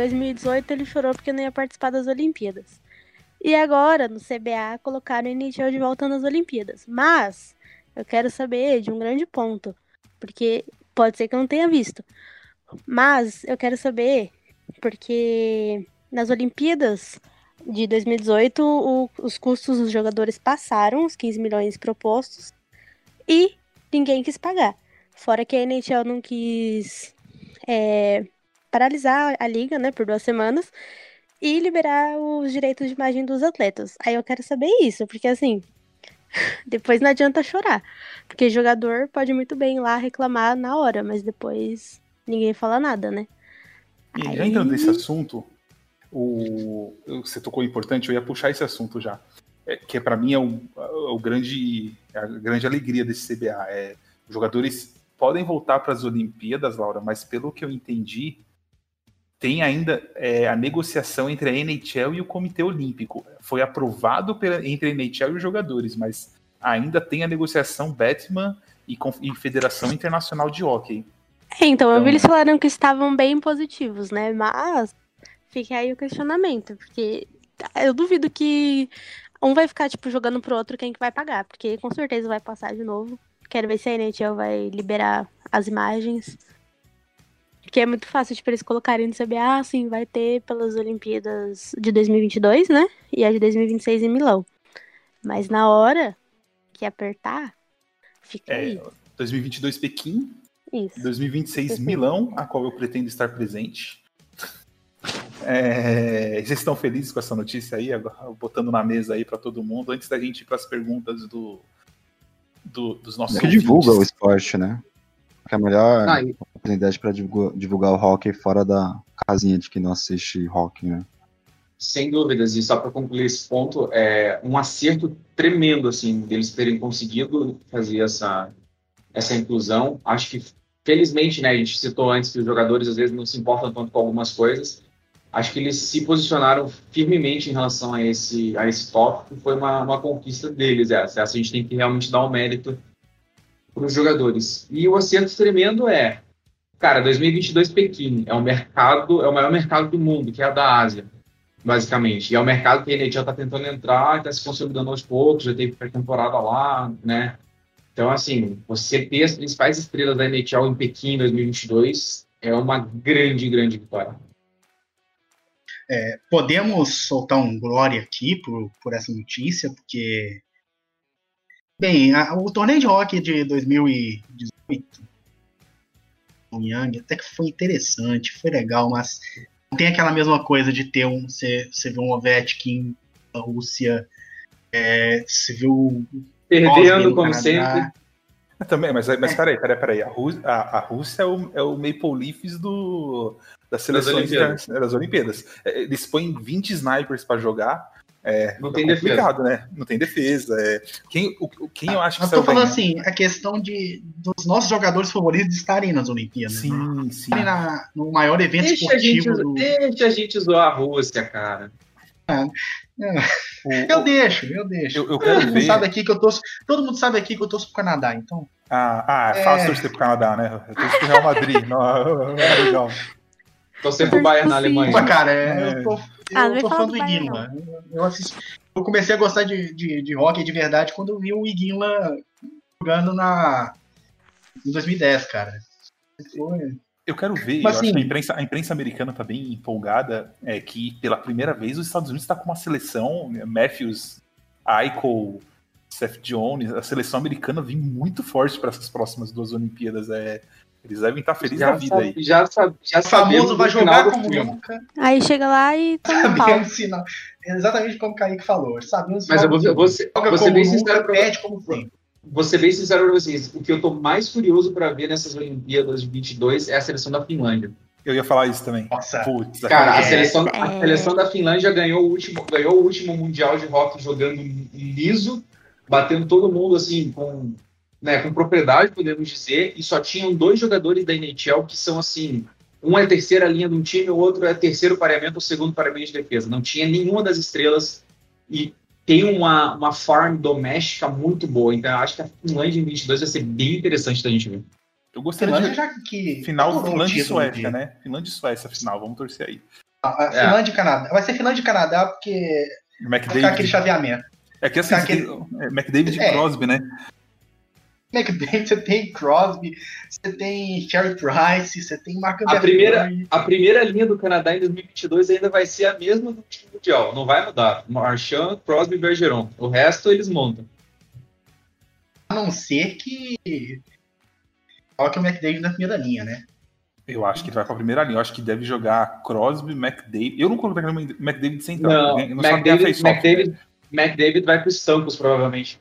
2018 ele chorou porque não ia participar das Olimpíadas. E agora, no CBA, colocaram o NHL de volta nas Olimpíadas. Mas, eu quero saber de um grande ponto, porque pode ser que eu não tenha visto. Mas, eu quero saber, porque nas Olimpíadas de 2018, o- os custos dos jogadores passaram os 15 milhões propostos e ninguém quis pagar. Fora que a NHL não quis é, paralisar a liga, né, por duas semanas e liberar os direitos de imagem dos atletas. Aí eu quero saber isso, porque assim, depois não adianta chorar, porque jogador pode muito bem ir lá reclamar na hora, mas depois ninguém fala nada, né? E já Aí- entrando nesse assunto, o, você tocou importante, eu ia puxar esse assunto já. É, que para mim é o, o grande, é a grande alegria desse CBA. É, os jogadores podem voltar para as Olimpíadas, Laura, mas pelo que eu entendi, tem ainda é, a negociação entre a NHL e o Comitê Olímpico. Foi aprovado pela, entre a NHL e os jogadores, mas ainda tem a negociação Batman e, e Federação Internacional de Hockey. É, então, eu Então- eles falaram que estavam bem positivos, né? Mas fica aí o questionamento, porque eu duvido que um vai ficar, tipo, jogando pro outro quem que vai pagar, porque com certeza vai passar de novo. Quero ver se a NHL vai liberar as imagens. Porque é muito fácil, tipo, eles colocarem no CBA, ah, sim, vai ter pelas Olimpíadas de 2022, né? E a de 2026 em Milão. Mas na hora que apertar, fica É, aí. 2022 Pequim, Isso. 2026 Perfeito. Milão, a qual eu pretendo estar presente. É, vocês estão felizes com essa notícia aí, agora, botando na mesa aí para todo mundo, antes da gente ir para as perguntas do, do- dos nossos Que divulga o esporte, né? Que é a melhor Ah, oportunidade pra divulgar, o hockey fora da casinha de quem não assiste hockey, né? Sem dúvidas, e só para concluir esse ponto, é um acerto tremendo, assim, deles terem conseguido fazer essa, essa inclusão. Acho que, felizmente, né, a gente citou antes que os jogadores às vezes não se importam tanto com algumas coisas. Acho que eles se posicionaram firmemente em relação a esse, a esse tópico. Foi uma, uma conquista deles, essa. Essa a gente tem que realmente dar um mérito para os jogadores. E o acerto tremendo é, cara, 2022 Pequim é um mercado, é o maior mercado do mundo, que é a da Ásia. basicamente. E é o mercado que a NHL está tentando entrar, está se consolidando aos poucos, já teve pré-temporada lá, né? Então, assim, você ter as principais estrelas da NHL em Pequim em 2022 é uma grande, grande vitória. É, podemos soltar um glória aqui por, por essa notícia, porque. Bem, a- o torneio de hockey de 2018, o Young, até que foi interessante, foi legal, mas não tem aquela mesma coisa de ter um. Você, você vê um Ovechkin da Rússia, é, você viu o Perdendo, como sempre. É, Também, mas, mas peraí, peraí, peraí. A, Rú- a- a Rússia é o, é o Maple Leafs do, das seleções Olimpíadas. das, das Olimpíadas. É, Eles põem 20 snipers pra jogar. É, Não é tem defesa. complicado, né? Não tem defesa. É. Quem, o, o- quem eu acho que Mas saiu tô falando bem, assim, a questão de dos nossos jogadores favoritos estarem nas Olimpíadas. né? Sim, sim. Estarem na- no maior evento Deixa a, gente, esportivo do. deixa a gente zoar a Rússia, cara. O- Eu o- deixo, eu deixo. eu, eu Todo quero mundo ver. sabe aqui que eu torço. Todo mundo sabe aqui que eu torço pro Canadá, então. Ah, ah, é fácil É. torcer pro Canadá, né? Eu torço pro Real Madrid. Não, é legal. Tô sempre o Bayern na Sim. Alemanha. Mas, cara, é, eu tô, eu Ah, tô fã do Iguinla. Eu, assisti- eu comecei a gostar de, de, de hockey de verdade quando eu vi o Iguinla jogando na. em 2010, cara. Foi. Eu quero ver, Mas, eu acho assim- que a imprensa, a imprensa americana tá bem empolgada, é que pela primeira vez os Estados Unidos está com uma seleção, né, Matthews, Eichel, Seth Jones, a seleção americana vem muito forte para essas próximas duas Olimpíadas. É, eles devem estar felizes da Já, vida aí. já, já O famoso sabemos vai jogar como filme. nunca. Aí chega lá e toma um pau. Exatamente como o Kaique falou. Sabemos Mas eu vou, eu vou ser, joga como bem nunca, sincero pra perde como sempre. Vou ser bem sincero pra vocês. O que eu tô mais curioso pra ver nessas Olimpíadas de 22 é a seleção da Finlândia. Eu ia falar isso também. Nossa. Putz, Cara, a É, seleção, é. a seleção da Finlândia ganhou o último, ganhou o último mundial de hockey jogando liso, batendo todo mundo assim com, né, com propriedade, podemos dizer, e só tinham dois jogadores da NHL que são assim, um é a terceira linha de um time, o outro é terceiro pareamento ou segundo pareamento de defesa. Não tinha nenhuma das estrelas e tem uma, uma farm doméstica muito boa. Então eu acho que a Finlândia em 22 vai ser bem interessante da gente ver. eu gostaria Finlândia de já que. final o Finlândia e Suécia, né? Finlândia e Suécia, final, vamos torcer aí. A, a É. Finlândia e Canadá. Vai ser Finlândia e Canadá porque vai ficar aquele McDavid. chaveamento. É que assim, tem- é, McDavid e É. Crosby, né? McDavid, você tem Crosby, você tem Cherry Price, você tem Mark A primeira, a primeira linha do Canadá em 2022 ainda vai ser a mesma do time mundial. Não vai mudar. Marchand, Crosby e Bergeron. O resto eles montam. A não ser que. Coloque o McDavid na primeira linha, né? Eu acho que ele vai pra primeira linha. Eu acho que deve jogar Crosby, McDavid. Eu não colocaria o McDavid central. Não, não McDavid? McDavid, McDavid vai para os Stampos, provavelmente.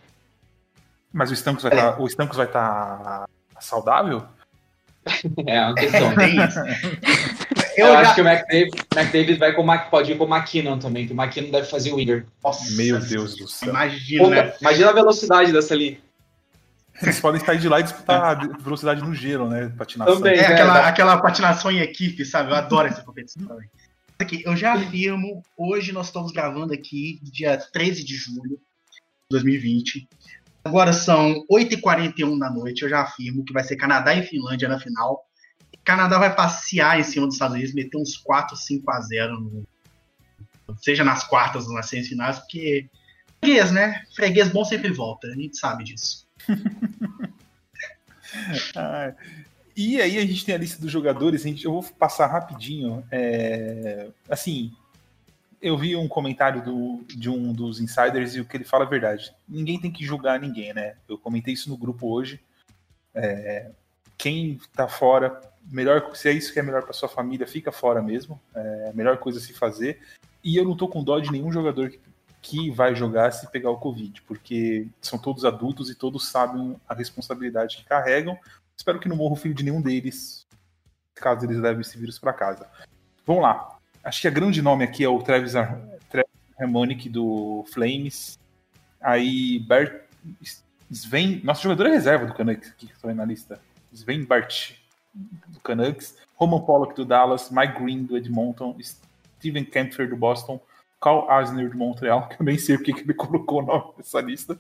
Mas o Stamkos vai estar. o Stamkos vai estar saudável? É uma questão. Eu, Eu, acho já... que o McDavid, McDavid vai com o Mac, pode ir com o McKinnon também, que o McKinnon deve fazer o winger. Nossa, Meu Deus do céu. Imagina, né? Imagina a velocidade dessa ali. Eles podem sair de lá e disputar a velocidade no gelo, né? Patinação. Também. É É, aquela, aquela patinação em equipe, sabe? Eu adoro essa competição também. Aqui, eu já afirmo, hoje nós estamos gravando aqui, dia 13 de julho de 2020. Agora são 8h41 da noite, eu já afirmo que vai ser Canadá e Finlândia na final. Canadá vai passear em cima dos Estados Unidos, meter uns 4, 5 a 0 no- seja nas quartas ou nas semifinais, porque freguês, né? Freguês bom sempre volta, a gente sabe disso. Ah, e aí a gente tem a lista dos jogadores, gente, eu vou passar rapidinho. é, assim, eu vi um comentário do, de um dos insiders e o que ele fala é verdade. Ninguém tem que julgar ninguém, né? Eu comentei isso no grupo hoje. É, quem tá fora, melhor se é isso que é melhor para sua família, fica fora mesmo. É a melhor coisa a se fazer. E eu não tô com dó de nenhum jogador que, que vai jogar se pegar o Covid, porque são todos adultos e todos sabem a responsabilidade que carregam. Espero que não morra o filho de nenhum deles, caso eles levem esse vírus para casa. Vamos lá. Acho que a grande nome aqui é o Travis, Ar- Travis Harmonic do Flames. Aí Bert Sven, nosso jogador é reserva do Canucks, que estou na lista. Sven Bart do Canucks, Roman Pollock do Dallas, Mike Green do Edmonton, Steven Kempfer do Boston, Carl Asner do Montreal, que eu nem sei porque que ele colocou o nome nessa lista.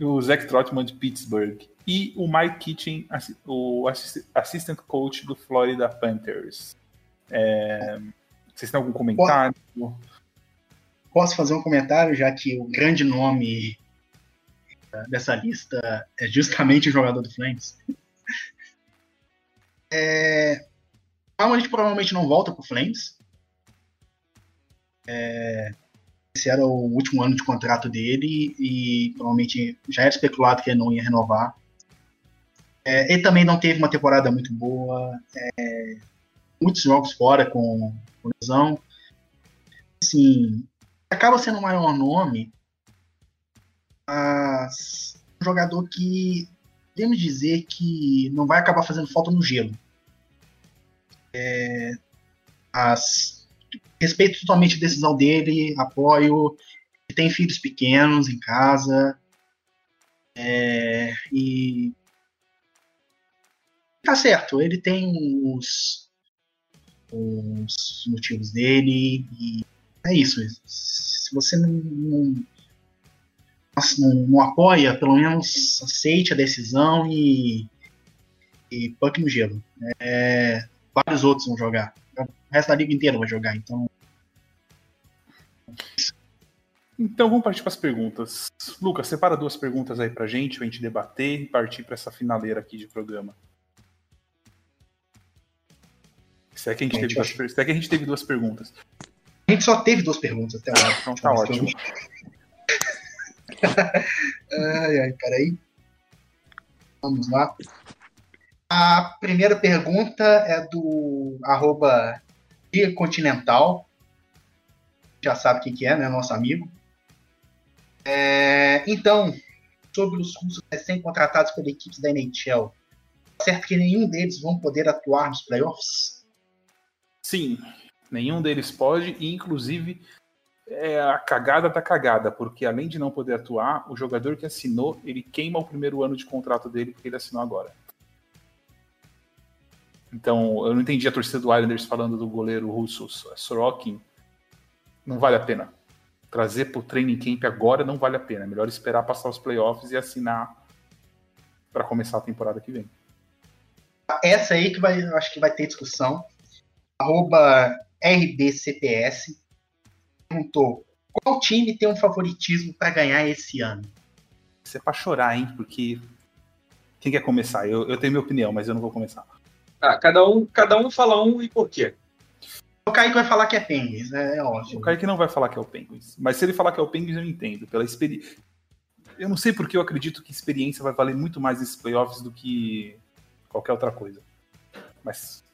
O Zach Trotman de Pittsburgh. E o Mike Kitchen, o assi- assistant coach do Florida Panthers. É, Vocês têm algum comentário? Posso fazer um comentário, já que o grande nome dessa lista é justamente o jogador do Flames? É, Armand provavelmente não volta pro Flames. É, esse era o último ano de contrato dele e provavelmente já era especulado que ele não ia renovar. É, ele também não teve uma temporada muito boa, é, muitos jogos fora com, com lesão. Assim, acaba sendo o maior nome, mas um jogador que podemos dizer que não vai acabar fazendo falta no gelo. É, as, respeito totalmente a decisão dele, apoio. Ele tem filhos pequenos em casa. É, e tá certo, ele tem os, os motivos dele e é isso. Se você não, não, não, não apoia, pelo menos aceite a decisão e, e punk no gelo. É, vários outros vão jogar. O resto da liga inteira vai jogar, então. Então vamos partir para as perguntas. Lucas, separa duas perguntas aí pra gente, pra gente debater e partir para essa finaleira aqui de programa. Se é, que a gente, teve duas, se é que a gente teve duas perguntas. A gente só teve duas perguntas até agora. Então tá ótimo. ai, ai, peraí. Vamos lá. A primeira pergunta é do arroba Dia Continental. Já sabe quem que é, né? Nosso amigo. É, então, sobre os russos recém-contratados pela equipe da NHL, certo que nenhum deles vão poder atuar nos playoffs? Sim, nenhum deles pode, e inclusive é a cagada da cagada, porque além de não poder atuar, o jogador que assinou, ele queima o primeiro ano de contrato dele porque ele assinou agora. Então, eu não entendi a torcida do Islanders falando do goleiro russo Sorokin. Não vale a pena. Trazer pro training camp agora não vale a pena. É melhor esperar passar os playoffs e assinar para começar a temporada que vem. Essa aí que vai, acho que vai ter discussão. Arroba RBCPS perguntou qual time tem um favoritismo para ganhar esse ano? Isso é pra chorar, hein? Porque quem quer começar? Eu, eu tenho minha opinião, mas eu não vou começar. Ah, cada um, cada um fala um e por quê? O Kaique vai falar que é Penguins, é, é óbvio. O Kaique não vai falar que é o Penguins. Mas se ele falar que é o Penguins, eu entendo. Pela experiência. Eu não sei porque eu acredito que experiência vai valer muito mais nesses playoffs do que qualquer outra coisa. Mas,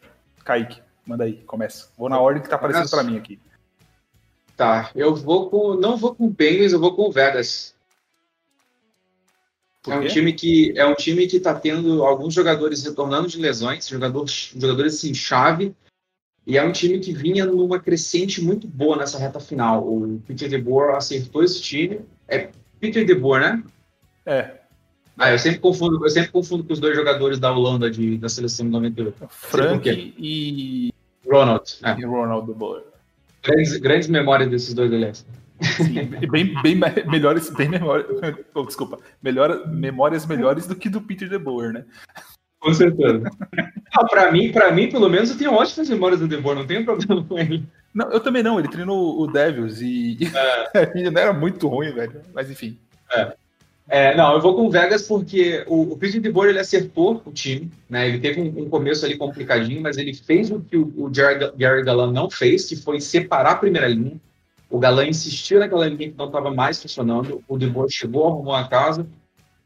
Kaique, manda aí, começa. Vou na ordem que tá aparecendo para mim aqui. Tá, eu vou com. Não vou com o Penguins, eu vou com o Vegas. É um time que é um time que está tendo alguns jogadores retornando de lesões, jogadores, jogadores assim, chave, e é um time que vinha numa crescente muito boa nessa reta final. O Peter DeBoer acertou esse time. É Peter DeBoer, né? É, Ah, eu sempre confundo, eu sempre confundo com os dois jogadores da Holanda de, da seleção de 98. por Frank e, Ronald. É. e Ronald Boer. Grandes, grandes memórias desses dois, aliás. Sim, bem, bem me- melhores, bem memórias. Oh, desculpa, melhor, memórias melhores do que do Peter De Boer, né? Com certeza. ah, pra, mim, pra mim, pelo menos, eu tenho ótimas memórias do DeBoer, não tenho problema com ele. Não, eu também não, ele treinou o Devils e ele não era muito ruim, velho. Mas enfim. É, não, eu vou com o Vegas porque o, o Peter DeBoer ele acertou o time, né? Ele teve um, um começo ali complicadinho, mas ele fez o que o, o Gary Gallan não fez, que foi separar a primeira linha. O Gallan insistiu naquela linha que não estava mais funcionando. O DeBoer chegou, arrumou a casa.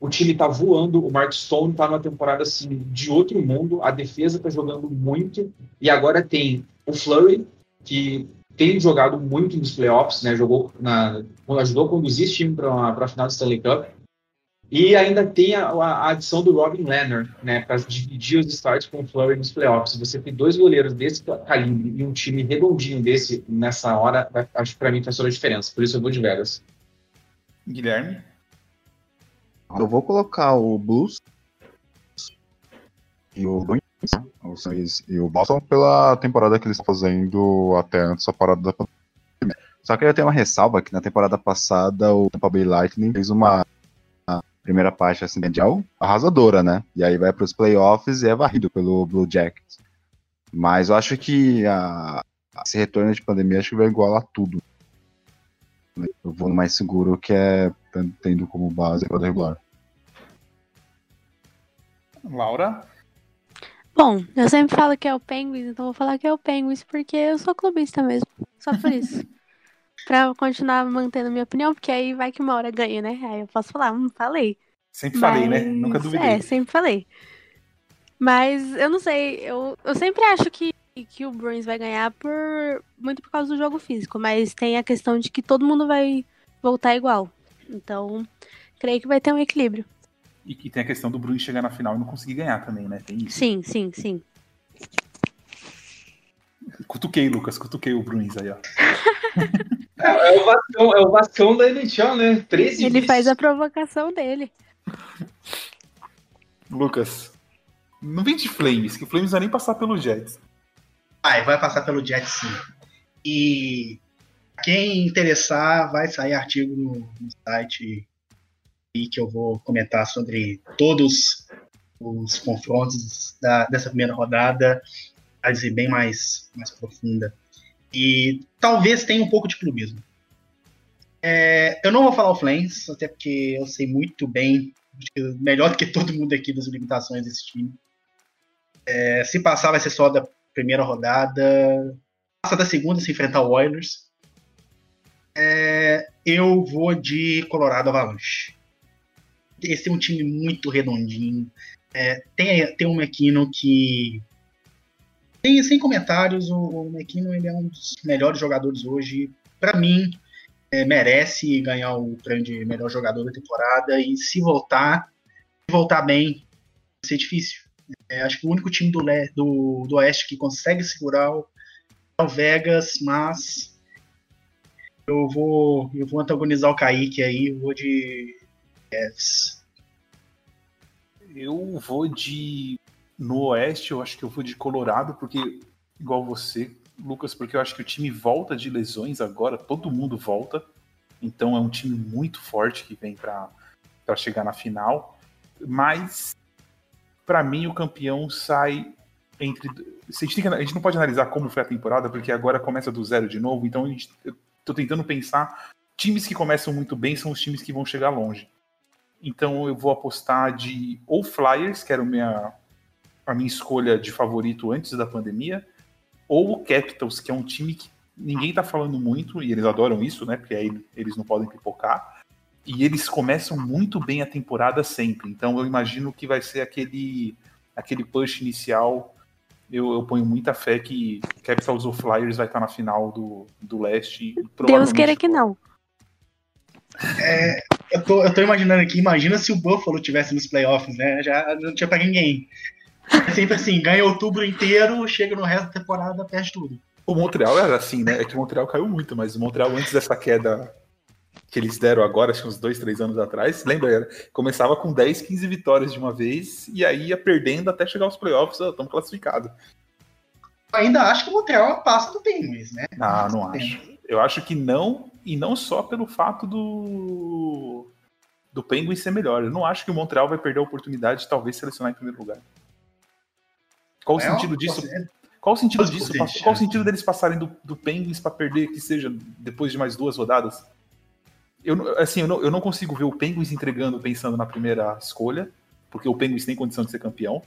O time está voando. O Mark Stone está numa temporada assim de outro mundo. A defesa está jogando muito. E agora tem o Flurry, que tem jogado muito nos playoffs, né? Jogou na, ajudou a conduzir esse time para a final do Stanley Cup. E ainda tem a, a adição do Robin Leonard, né, para dividir os starts com o Flurry nos playoffs. Você tem dois goleiros desse calibre e um time redondinho desse nessa hora, acho que para mim faz toda a diferença. Por isso eu vou de Vegas. Guilherme? Eu vou colocar o Blues e o Bruins, né? E o Boston pela temporada que eles estão fazendo até antes da parada da pandemia. Só que eu tenho uma ressalva que na temporada passada o Tampa Bay Lightning fez uma primeira parte assim, mundial arrasadora, né? E aí vai para os playoffs e é varrido pelo Blue Jackets. Mas eu acho que a, esse retorno de pandemia acho que vai igualar tudo. Eu vou no mais seguro que é tendo como base a regular. Laura? Bom, eu sempre falo que é o Penguins, então vou falar que é o Penguins porque eu sou clubista mesmo. Só por isso. pra continuar mantendo minha opinião, porque aí vai que uma hora ganha, né? Aí eu posso falar, hum, falei. Sempre falei, né? Mas- Nunca duvidei. É, sempre falei. Mas eu não sei, eu, eu sempre acho que, que o Bruins vai ganhar por muito por causa do jogo físico, mas tem a questão de que todo mundo vai voltar igual. Então, creio que vai ter um equilíbrio. E que tem a questão do Bruins chegar na final e não conseguir ganhar também, né? Tem isso. Sim, sim, sim. Cutuquei, Lucas, cutuquei o Bruins aí, ó. É, é o Vascão, é o Vascão da NHL, né? 13 Ele vices. faz a provocação dele. Lucas, não vem de Flames, que o Flames vai nem passar pelo Jets. Vai, vai passar pelo Jet sim. E quem interessar, vai sair artigo no, no site e que eu vou comentar sobre todos os confrontos da- dessa primeira rodada, análise bem mais, mais profunda. E talvez tenha um pouco de clubismo. É, eu não vou falar o Flames, até porque eu sei muito bem, melhor do que todo mundo aqui das limitações desse time. É, se passar, vai ser só da primeira rodada. Passa da segunda se enfrentar o Oilers. É, eu vou de Colorado Avalanche. Esse é um time muito redondinho. É, tem, tem um McKinnon que. Tem, sem comentários, o, o McKinnon ele é um dos melhores jogadores hoje. Para mim, é, merece ganhar o prêmio de melhor jogador da temporada. E se voltar, se voltar bem, vai ser difícil. É, acho que o único time do, le- do, do Oeste que consegue segurar é o Vegas, mas eu vou, eu vou antagonizar o Kaique aí, vou de Cavs. Eu vou de. No Oeste, eu acho que eu vou de Colorado, porque, igual você, Lucas, porque eu acho que o time volta de lesões agora, todo mundo volta. Então é um time muito forte que vem para chegar na final. Mas, para mim, o campeão sai entre. A gente, que- a gente não pode analisar como foi a temporada, porque agora começa do zero de novo. Então gente, eu tô tentando pensar. Times que começam muito bem são os times que vão chegar longe. Então eu vou apostar de ou Flyers, que era a minha, a minha escolha de favorito antes da pandemia, ou o Capitals, que é um time que ninguém tá falando muito, e eles adoram isso, né? Porque aí eles não podem pipocar. E eles começam muito bem a temporada sempre. Então eu imagino que vai ser aquele, aquele push inicial. Eu, eu ponho muita fé que Capitals ou Flyers vai estar na final do, do leste. Deus queira que não. Eu tô, eu tô imaginando aqui, imagina se o Buffalo tivesse nos playoffs, né? Já não tinha pra ninguém. É sempre assim, ganha outubro inteiro, chega no resto da temporada, perde tudo. O Montreal era assim, né? É que o Montreal caiu muito, mas o Montreal, antes dessa queda que eles deram agora, acho que uns dois, três anos atrás, lembra? Começava com 10, 15 vitórias de uma vez, e aí ia perdendo até chegar aos playoffs, estamos classificados. Ainda acho que o Montreal passa do Penguins, né? Ah, não acho. Eu acho que não, e não só pelo fato do do Penguin ser melhor. Eu não acho que o Montreal vai perder a oportunidade de talvez selecionar em primeiro lugar. Qual o É, sentido disso? Qual o sentido disso? Qual o sentido deles passarem do, do Penguins para perder, que seja depois de mais duas rodadas? Eu, assim, eu não, eu não consigo ver o Penguins entregando pensando na primeira escolha, porque o Penguins tem condição de ser campeão.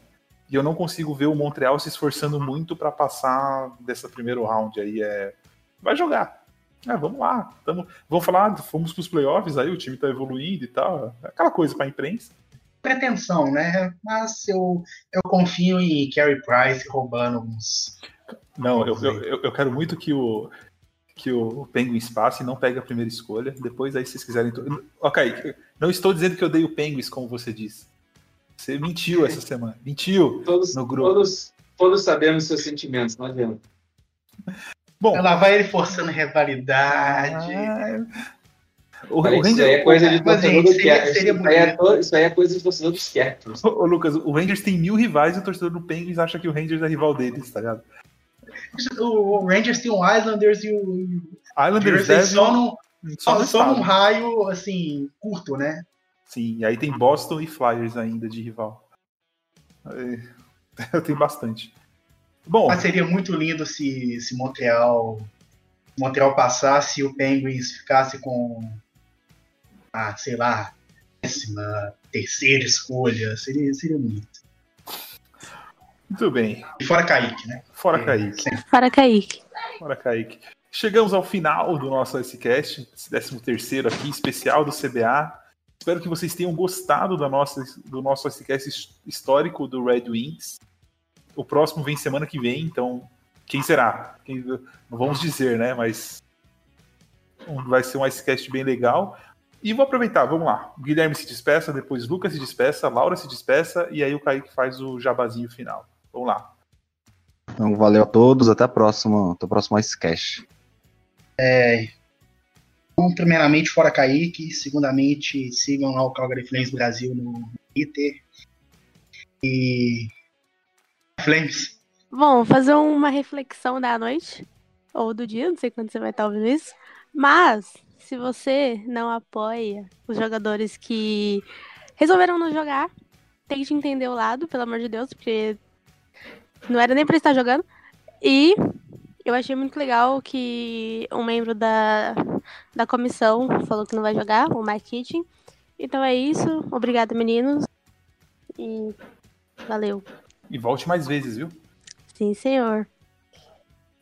E eu não consigo ver o Montreal se esforçando muito para passar dessa primeiro round aí. É, vai jogar. É, vamos lá. Tamo, vão falar, fomos pros playoffs, aí o time tá evoluindo e tal. Aquela coisa pra imprensa. Pretensão, né? Mas eu, eu confio em Carey Price roubando uns. Não, eu, eu, eu- quero muito que o, que o Penguins passe e não pegue a primeira escolha. Depois aí, se vocês quiserem. Ok, não estou dizendo que eu dei o Penguins, como você disse. Você mentiu essa semana. Mentiu. Todos, No grupo. todos, todos sabemos seus sentimentos, não adianta. Bom, Lá vai ele forçando rivalidade. ah, o, o isso aí é Rangers, coisa de torcedor do seria- Capitals. seria Isso aí é Isso aí é coisa de torcedor dos Capitals. Ô, ô, Lucas, o Rangers tem mil rivais e o torcedor do Penguins acha que o Rangers é rival deles, tá ligado? O, o Rangers tem o Islanders e o, Islanders Jersey deve só, num, só só, num raio, assim, curto, né? Sim, e aí tem Boston e Flyers ainda de rival. Aí, Eu tenho bastante. Bom, Mas seria muito lindo se, se Montreal, Montreal passasse e o Penguins ficasse com, ah, sei lá, décima terceira escolha. Seria, seria bonito. muito bem. E fora Kaique, né? Fora É, Kaique. sempre. Para Kaique. Fora Kaique. Chegamos ao final do nosso SCast, esse 13 terceiro aqui, especial do CBA. Espero que vocês tenham gostado da nossa, do nosso SCast his- histórico do Red Wings. O próximo vem semana que vem, então quem será? Quem- não vamos dizer, né? Mas vai ser um SCast bem legal. E vou aproveitar, vamos lá. O Guilherme se despeça, depois Lucas se despeça, Laura se despeça e aí o Kaique faz o jabazinho final. Vamos lá. Então, valeu a todos, até a próxima, até o próximo Icecast. Então, primeiramente, fora Kaique. Segundamente, sigam lá o Calgary Flames Brasil no Twitter. E. Flames. Bom, fazer uma reflexão da noite ou do dia, não sei quando você vai estar ouvindo isso. Mas, se você não apoia os jogadores que resolveram não jogar, tente entender o lado, pelo amor de Deus, porque não era nem pra estar jogando. E eu achei muito legal que um membro da, da comissão falou que não vai jogar, o Mike Kitchen. Então é isso. Obrigada, meninos. E valeu. E volte mais vezes, viu? Sim, senhor.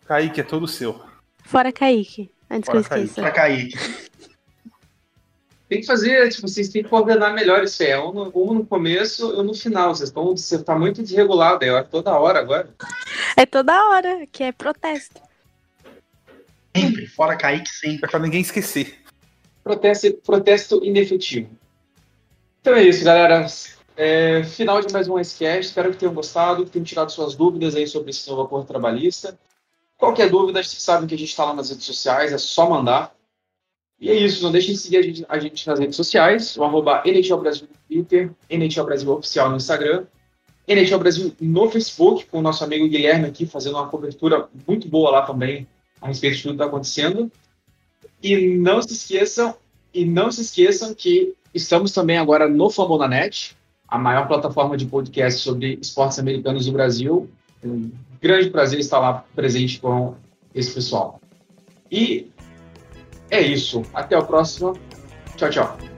Kaique é todo seu. Fora Kaique, antes Fora que eu esqueça. Fora Kaique. Tem que fazer, tipo, vocês têm que coordenar melhor isso aí. É um no, um no começo e um no final. Vocês estão, você tá muito desregulado aí, ó, toda hora agora. É toda hora, que é protesto. Sempre. Fora Kaique, sempre. É pra ninguém esquecer. Protesto, protesto inefetivo. Então é isso, galera. É, final de mais um Icecast. Espero que tenham gostado, que tenham tirado suas dúvidas aí sobre esse novo acordo trabalhista. Qualquer dúvida, vocês sabem que a gente está lá nas redes sociais, é só mandar. E é isso, não deixem de seguir a gente, a gente nas redes sociais, o arroba NHL Brasil no Twitter, NHL Brasil Oficial no Instagram, NHL Brasil no Facebook, com o nosso amigo Guilherme aqui fazendo uma cobertura muito boa lá também a respeito de tudo que está acontecendo. E não se esqueçam, e não se esqueçam que estamos também agora no Fambonanet, a maior plataforma de podcast sobre esportes americanos do Brasil. Um grande prazer estar lá presente com esse pessoal. E é isso. Até o próximo. Tchau, tchau.